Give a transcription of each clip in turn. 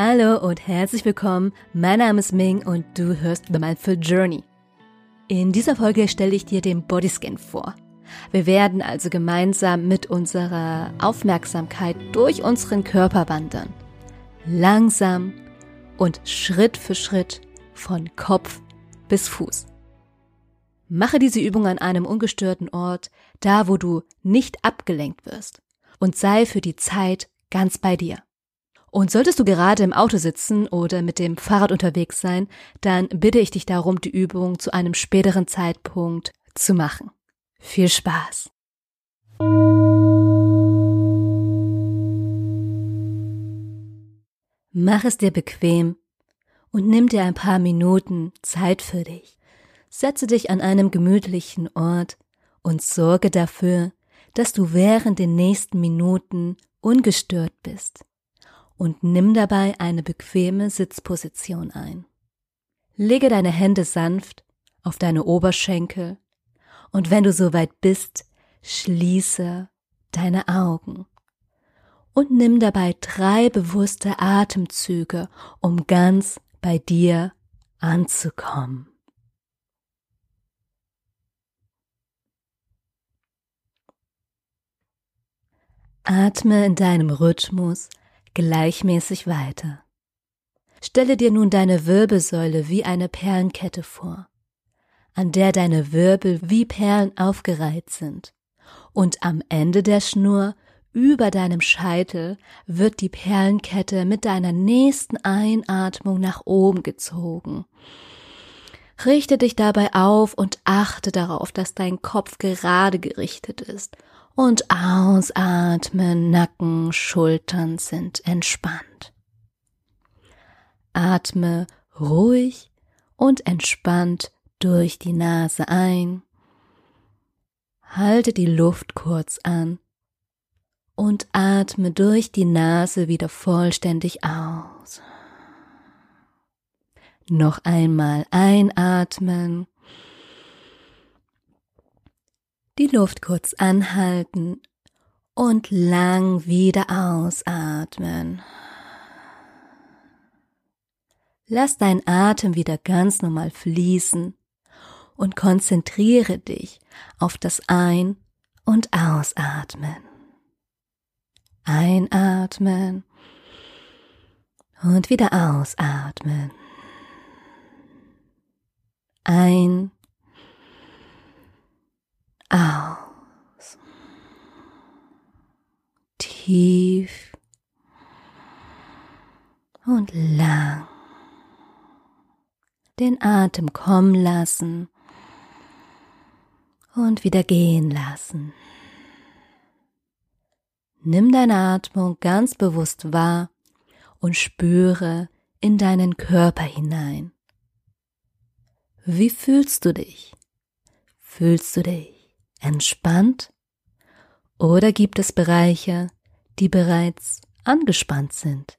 Hallo und herzlich willkommen. Mein Name ist Ming und du hörst The Mindful Journey. In dieser Folge stelle ich dir den Bodyscan vor. Wir werden also gemeinsam mit unserer Aufmerksamkeit durch unseren Körper wandern. Langsam und Schritt für Schritt von Kopf bis Fuß. Mache diese Übung an einem ungestörten Ort, da wo du nicht abgelenkt wirst, und sei für die Zeit ganz bei dir. Und solltest du gerade im Auto sitzen oder mit dem Fahrrad unterwegs sein, dann bitte ich dich darum, die Übung zu einem späteren Zeitpunkt zu machen. Viel Spaß! Mach es dir bequem und nimm dir ein paar Minuten Zeit für dich. Setze dich an einem gemütlichen Ort und sorge dafür, dass du während den nächsten Minuten ungestört bist und nimm dabei eine bequeme Sitzposition ein. Lege deine Hände sanft auf deine Oberschenkel und wenn du soweit bist, schließe deine Augen und nimm dabei drei bewusste Atemzüge, um ganz bei dir anzukommen. Atme in deinem Rhythmus gleichmäßig weiter. Stelle dir nun deine Wirbelsäule wie eine Perlenkette vor, an der deine Wirbel wie Perlen aufgereiht sind, und am Ende der Schnur über deinem Scheitel wird die Perlenkette mit deiner nächsten Einatmung nach oben gezogen. Richte dich dabei auf und achte darauf, dass dein Kopf gerade gerichtet ist und ausatmen, Nacken, Schultern sind entspannt. Atme ruhig und entspannt durch die Nase ein. Halte die Luft kurz an und atme durch die Nase wieder vollständig aus. Noch einmal einatmen die Luft kurz anhalten und lang wieder ausatmen. Lass dein Atem wieder ganz normal fließen und konzentriere dich auf das Ein- und Ausatmen. Einatmen und wieder ausatmen. Ein aus. Tief und lang. Den Atem kommen lassen und wieder gehen lassen. Nimm deine Atmung ganz bewusst wahr und spüre in deinen Körper hinein. Wie fühlst du dich? Fühlst du dich entspannt? Oder gibt es Bereiche, die bereits angespannt sind?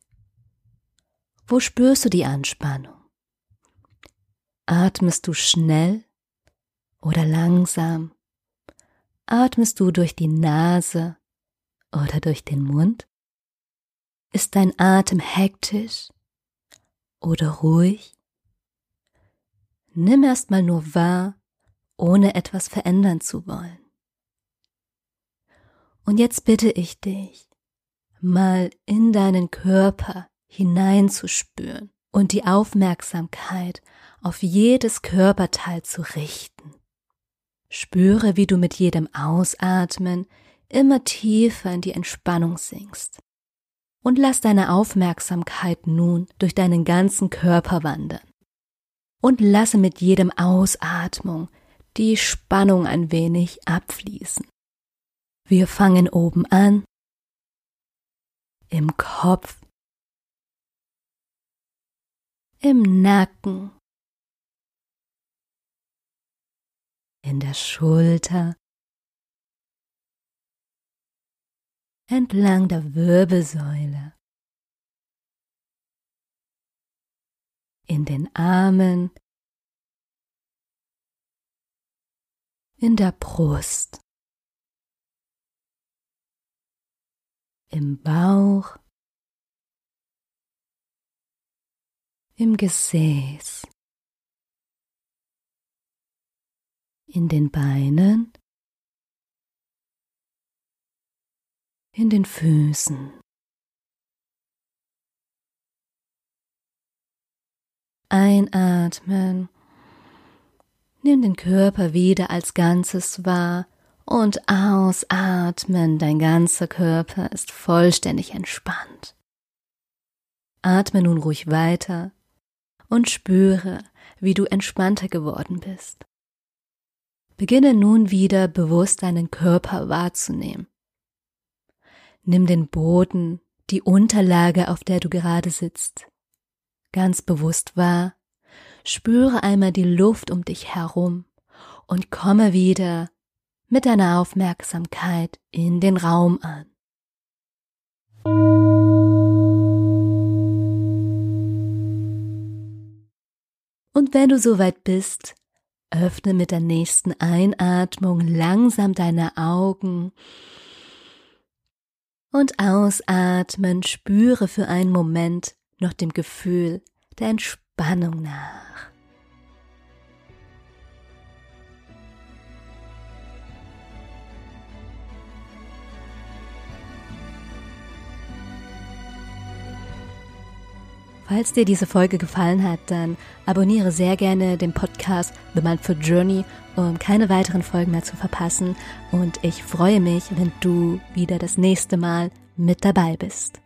Wo spürst du die Anspannung? Atmest du schnell oder langsam? Atmest du durch die Nase oder durch den Mund? Ist dein Atem hektisch oder ruhig? Nimm erstmal nur wahr, ohne etwas verändern zu wollen. Und jetzt bitte ich dich, mal in deinen Körper hineinzuspüren und die Aufmerksamkeit auf jedes Körperteil zu richten. Spüre, wie du mit jedem Ausatmen immer tiefer in die Entspannung sinkst. Und lass deine Aufmerksamkeit nun durch deinen ganzen Körper wandern. Und lasse mit jedem Ausatmung die Spannung ein wenig abfließen. Wir fangen oben an, im Kopf, im Nacken, in der Schulter, entlang der Wirbelsäule, in den Armen, in der Brust, im Bauch, im Gesäß, in den Beinen, in den Füßen. Einatmen. Nimm den Körper wieder als Ganzes wahr und ausatmen. Dein ganzer Körper ist vollständig entspannt. Atme nun ruhig weiter und spüre, wie du entspannter geworden bist. Beginne nun wieder bewusst deinen Körper wahrzunehmen. Nimm den Boden, die Unterlage, auf der du gerade sitzt, ganz bewusst wahr. Spüre einmal die Luft um dich herum und komme wieder mit deiner Aufmerksamkeit in den Raum an. Und wenn du soweit bist, öffne mit der nächsten Einatmung langsam deine Augen und ausatmen spüre für einen Moment noch dem Gefühl der Entspannung nach. Falls dir diese Folge gefallen hat, dann abonniere sehr gerne den Podcast The Mindful Journey, um keine weiteren Folgen mehr zu verpassen. Und ich freue mich, wenn du wieder das nächste Mal mit dabei bist.